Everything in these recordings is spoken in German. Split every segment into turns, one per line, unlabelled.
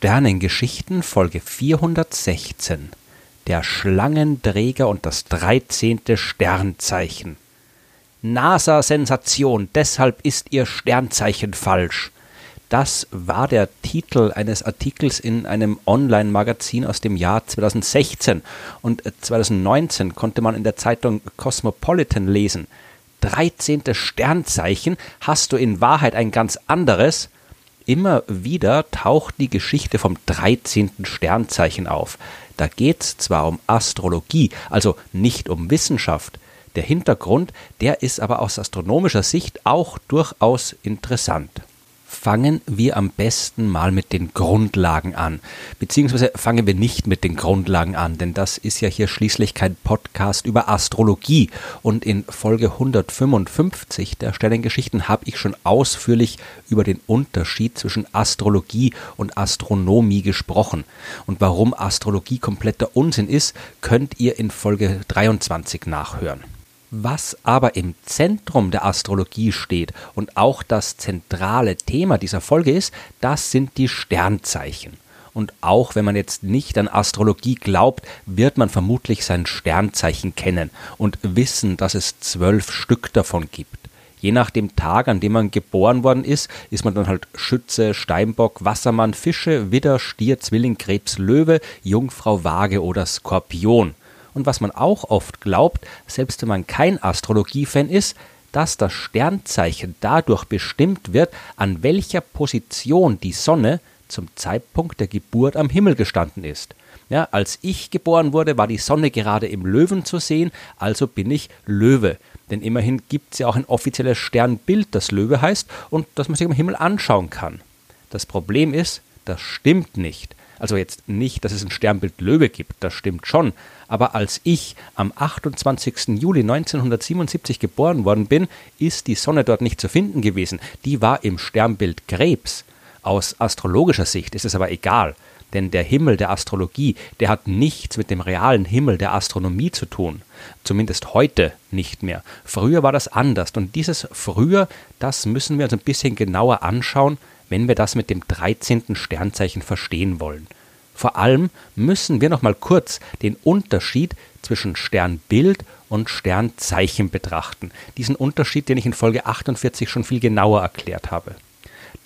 Sternengeschichten Folge 416 Der Schlangenträger und das 13. Sternzeichen NASA-Sensation, deshalb ist Ihr Sternzeichen falsch. Das war der Titel eines Artikels in einem Online-Magazin aus dem Jahr 2016 und 2019 konnte man in der Zeitung Cosmopolitan lesen. 13. Sternzeichen hast du in Wahrheit ein ganz anderes – Immer wieder taucht die Geschichte vom 13. Sternzeichen auf. Da geht es zwar um Astrologie, also nicht um Wissenschaft. Der Hintergrund, der ist aber aus astronomischer Sicht auch durchaus interessant fangen wir am besten mal mit den Grundlagen an. Beziehungsweise fangen wir nicht mit den Grundlagen an, denn das ist ja hier schließlich kein Podcast über Astrologie. Und in Folge 155 der Sternengeschichten habe ich schon ausführlich über den Unterschied zwischen Astrologie und Astronomie gesprochen. Und warum Astrologie kompletter Unsinn ist, könnt ihr in Folge 23 nachhören. Was aber im Zentrum der Astrologie steht und auch das zentrale Thema dieser Folge ist, das sind die Sternzeichen. Und auch wenn man jetzt nicht an Astrologie glaubt, wird man vermutlich sein Sternzeichen kennen und wissen, dass es zwölf Stück davon gibt. Je nach dem Tag, an dem man geboren worden ist, ist man dann halt Schütze, Steinbock, Wassermann, Fische, Widder, Stier, Zwilling, Krebs, Löwe, Jungfrau, Waage oder Skorpion und was man auch oft glaubt, selbst wenn man kein Astrologiefan ist, dass das Sternzeichen dadurch bestimmt wird, an welcher Position die Sonne zum Zeitpunkt der Geburt am Himmel gestanden ist. Ja, als ich geboren wurde, war die Sonne gerade im Löwen zu sehen, also bin ich Löwe. Denn immerhin gibt es ja auch ein offizielles Sternbild, das Löwe heißt und das man sich am Himmel anschauen kann. Das Problem ist, das stimmt nicht. Also jetzt nicht, dass es ein Sternbild Löwe gibt, das stimmt schon, aber als ich am 28. Juli 1977 geboren worden bin, ist die Sonne dort nicht zu finden gewesen. Die war im Sternbild Krebs. Aus astrologischer Sicht ist es aber egal, denn der Himmel der Astrologie, der hat nichts mit dem realen Himmel der Astronomie zu tun. Zumindest heute nicht mehr. Früher war das anders und dieses früher, das müssen wir uns ein bisschen genauer anschauen, wenn wir das mit dem 13. Sternzeichen verstehen wollen. Vor allem müssen wir noch mal kurz den Unterschied zwischen Sternbild und Sternzeichen betrachten. Diesen Unterschied, den ich in Folge 48 schon viel genauer erklärt habe.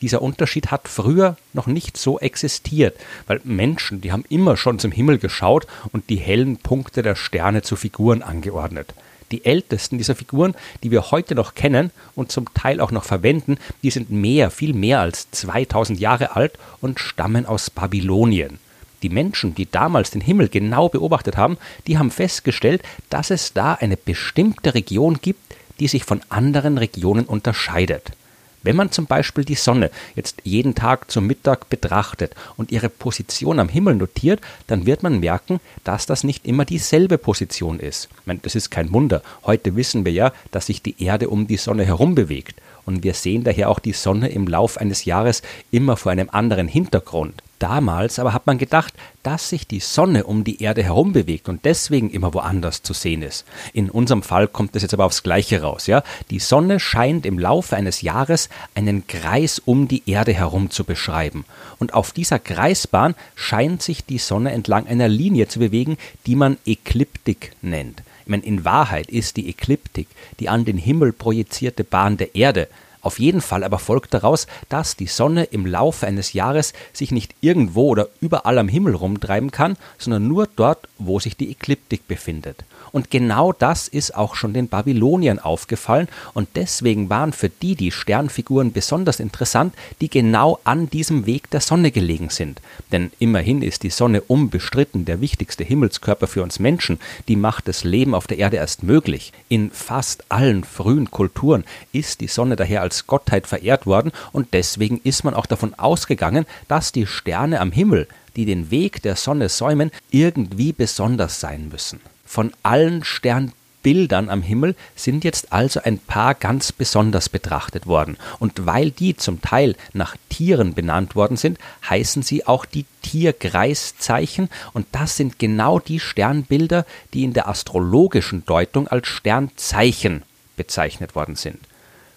Dieser Unterschied hat früher noch nicht so existiert, weil Menschen, die haben immer schon zum Himmel geschaut und die hellen Punkte der Sterne zu Figuren angeordnet. Die ältesten dieser Figuren, die wir heute noch kennen und zum Teil auch noch verwenden, die sind mehr, viel mehr als 2000 Jahre alt und stammen aus Babylonien. Die Menschen, die damals den Himmel genau beobachtet haben, die haben festgestellt, dass es da eine bestimmte Region gibt, die sich von anderen Regionen unterscheidet. Wenn man zum Beispiel die Sonne jetzt jeden Tag zum Mittag betrachtet und ihre Position am Himmel notiert, dann wird man merken, dass das nicht immer dieselbe Position ist. Ich meine, das ist kein Wunder. Heute wissen wir ja, dass sich die Erde um die Sonne herum bewegt. Und wir sehen daher auch die Sonne im Lauf eines Jahres immer vor einem anderen Hintergrund. Damals aber hat man gedacht, dass sich die Sonne um die Erde herum bewegt und deswegen immer woanders zu sehen ist. In unserem Fall kommt es jetzt aber aufs Gleiche raus, ja. Die Sonne scheint im Laufe eines Jahres einen Kreis um die Erde herum zu beschreiben. Und auf dieser Kreisbahn scheint sich die Sonne entlang einer Linie zu bewegen, die man Ekliptik nennt. Ich meine, in Wahrheit ist die Ekliptik die an den Himmel projizierte Bahn der Erde, auf jeden Fall aber folgt daraus, dass die Sonne im Laufe eines Jahres sich nicht irgendwo oder überall am Himmel rumtreiben kann, sondern nur dort, wo sich die Ekliptik befindet. Und genau das ist auch schon den Babyloniern aufgefallen und deswegen waren für die die Sternfiguren besonders interessant, die genau an diesem Weg der Sonne gelegen sind. Denn immerhin ist die Sonne unbestritten der wichtigste Himmelskörper für uns Menschen, die macht das Leben auf der Erde erst möglich. In fast allen frühen Kulturen ist die Sonne daher als Gottheit verehrt worden und deswegen ist man auch davon ausgegangen, dass die Sterne am Himmel die den Weg der Sonne säumen, irgendwie besonders sein müssen. Von allen Sternbildern am Himmel sind jetzt also ein paar ganz besonders betrachtet worden. Und weil die zum Teil nach Tieren benannt worden sind, heißen sie auch die Tierkreiszeichen. Und das sind genau die Sternbilder, die in der astrologischen Deutung als Sternzeichen bezeichnet worden sind.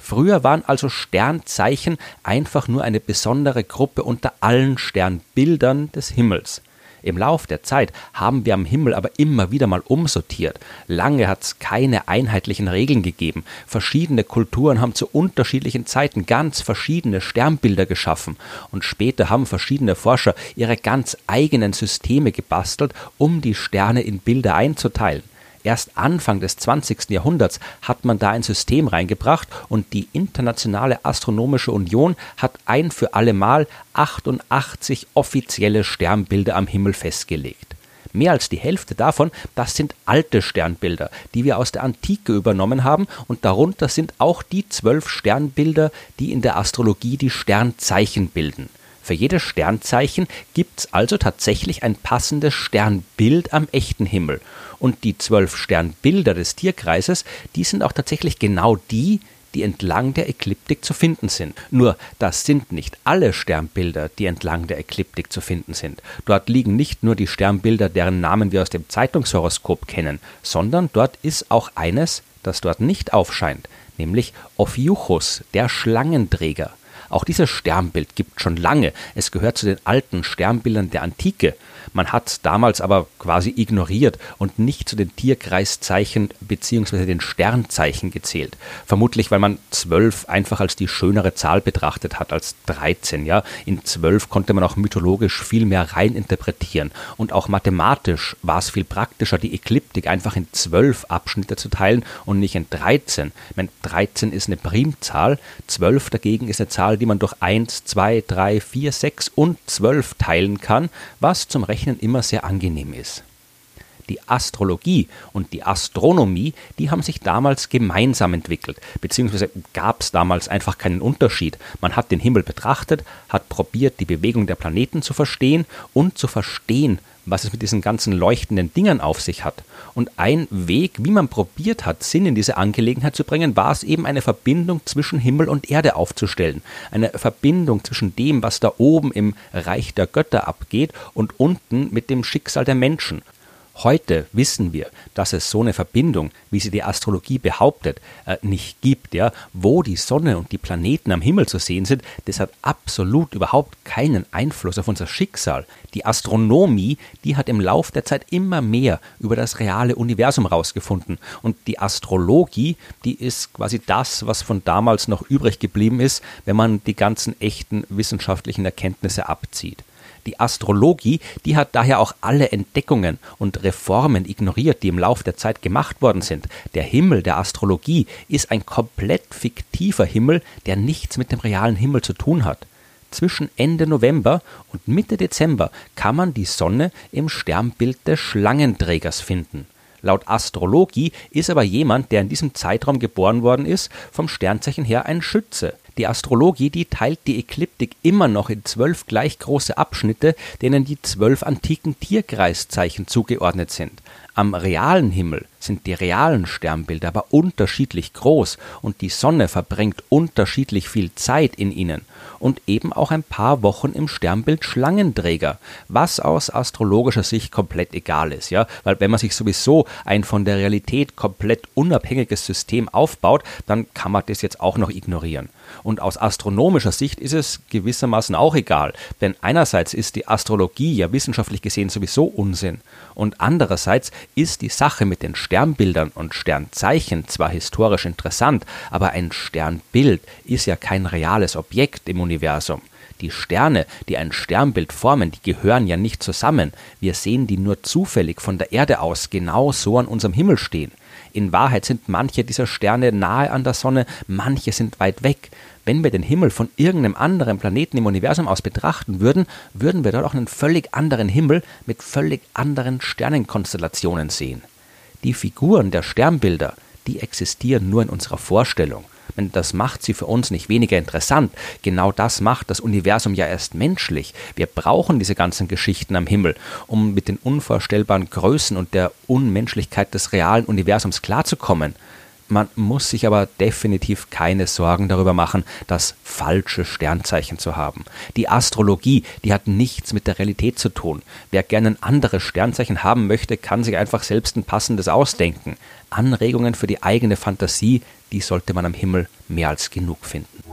Früher waren also Sternzeichen einfach nur eine besondere Gruppe unter allen Sternbildern des Himmels. Im Lauf der Zeit haben wir am Himmel aber immer wieder mal umsortiert. Lange hat es keine einheitlichen Regeln gegeben. Verschiedene Kulturen haben zu unterschiedlichen Zeiten ganz verschiedene Sternbilder geschaffen. Und später haben verschiedene Forscher ihre ganz eigenen Systeme gebastelt, um die Sterne in Bilder einzuteilen. Erst Anfang des 20. Jahrhunderts hat man da ein System reingebracht und die Internationale Astronomische Union hat ein für allemal 88 offizielle Sternbilder am Himmel festgelegt. Mehr als die Hälfte davon, das sind alte Sternbilder, die wir aus der Antike übernommen haben, und darunter sind auch die zwölf Sternbilder, die in der Astrologie die Sternzeichen bilden. Für jedes Sternzeichen gibt es also tatsächlich ein passendes Sternbild am echten Himmel. Und die zwölf Sternbilder des Tierkreises, die sind auch tatsächlich genau die, die entlang der Ekliptik zu finden sind. Nur das sind nicht alle Sternbilder, die entlang der Ekliptik zu finden sind. Dort liegen nicht nur die Sternbilder, deren Namen wir aus dem Zeitungshoroskop kennen, sondern dort ist auch eines, das dort nicht aufscheint, nämlich Ophiuchus, der Schlangenträger. Auch dieses Sternbild gibt schon lange. Es gehört zu den alten Sternbildern der Antike. Man hat damals aber quasi ignoriert und nicht zu den Tierkreiszeichen bzw. den Sternzeichen gezählt. Vermutlich, weil man zwölf einfach als die schönere Zahl betrachtet hat als 13. Ja? In zwölf konnte man auch mythologisch viel mehr rein interpretieren. Und auch mathematisch war es viel praktischer, die Ekliptik einfach in zwölf Abschnitte zu teilen und nicht in 13. Ich meine, 13 ist eine Primzahl, 12 dagegen ist eine Zahl, die man durch 1, 2, 3, 4, 6 und 12 teilen kann, was zum Rechnen immer sehr angenehm ist. Die Astrologie und die Astronomie, die haben sich damals gemeinsam entwickelt, beziehungsweise gab es damals einfach keinen Unterschied. Man hat den Himmel betrachtet, hat probiert, die Bewegung der Planeten zu verstehen und zu verstehen, was es mit diesen ganzen leuchtenden Dingern auf sich hat. Und ein Weg, wie man probiert hat, Sinn in diese Angelegenheit zu bringen, war es eben eine Verbindung zwischen Himmel und Erde aufzustellen. Eine Verbindung zwischen dem, was da oben im Reich der Götter abgeht und unten mit dem Schicksal der Menschen. Heute wissen wir, dass es so eine Verbindung, wie sie die Astrologie behauptet, äh, nicht gibt. Ja? Wo die Sonne und die Planeten am Himmel zu sehen sind, das hat absolut überhaupt keinen Einfluss auf unser Schicksal. Die Astronomie, die hat im Lauf der Zeit immer mehr über das reale Universum rausgefunden. Und die Astrologie, die ist quasi das, was von damals noch übrig geblieben ist, wenn man die ganzen echten wissenschaftlichen Erkenntnisse abzieht. Die Astrologie, die hat daher auch alle Entdeckungen und Reformen ignoriert, die im Lauf der Zeit gemacht worden sind. Der Himmel der Astrologie ist ein komplett fiktiver Himmel, der nichts mit dem realen Himmel zu tun hat. Zwischen Ende November und Mitte Dezember kann man die Sonne im Sternbild des Schlangenträgers finden. Laut Astrologie ist aber jemand, der in diesem Zeitraum geboren worden ist, vom Sternzeichen her ein Schütze. Die Astrologie, die teilt die Ekliptik immer noch in zwölf gleich große Abschnitte, denen die zwölf antiken Tierkreiszeichen zugeordnet sind. Am realen Himmel sind die realen Sternbilder aber unterschiedlich groß und die Sonne verbringt unterschiedlich viel Zeit in ihnen und eben auch ein paar Wochen im Sternbild Schlangenträger, was aus astrologischer Sicht komplett egal ist, ja, weil wenn man sich sowieso ein von der Realität komplett unabhängiges System aufbaut, dann kann man das jetzt auch noch ignorieren. Und aus astronomischer Sicht ist es gewissermaßen auch egal, denn einerseits ist die Astrologie ja wissenschaftlich gesehen sowieso Unsinn und andererseits ist die Sache mit den Sternbildern und Sternzeichen zwar historisch interessant, aber ein Sternbild ist ja kein reales Objekt im Universum. Die Sterne, die ein Sternbild formen, die gehören ja nicht zusammen. Wir sehen die nur zufällig von der Erde aus genau so an unserem Himmel stehen. In Wahrheit sind manche dieser Sterne nahe an der Sonne, manche sind weit weg. Wenn wir den Himmel von irgendeinem anderen Planeten im Universum aus betrachten würden, würden wir dort auch einen völlig anderen Himmel mit völlig anderen Sternenkonstellationen sehen. Die Figuren der Sternbilder, die existieren nur in unserer Vorstellung. Das macht sie für uns nicht weniger interessant. Genau das macht das Universum ja erst menschlich. Wir brauchen diese ganzen Geschichten am Himmel, um mit den unvorstellbaren Größen und der Unmenschlichkeit des realen Universums klarzukommen. Man muss sich aber definitiv keine Sorgen darüber machen, das falsche Sternzeichen zu haben. Die Astrologie, die hat nichts mit der Realität zu tun. Wer gerne ein anderes Sternzeichen haben möchte, kann sich einfach selbst ein passendes ausdenken. Anregungen für die eigene Fantasie, die sollte man am Himmel mehr als genug finden.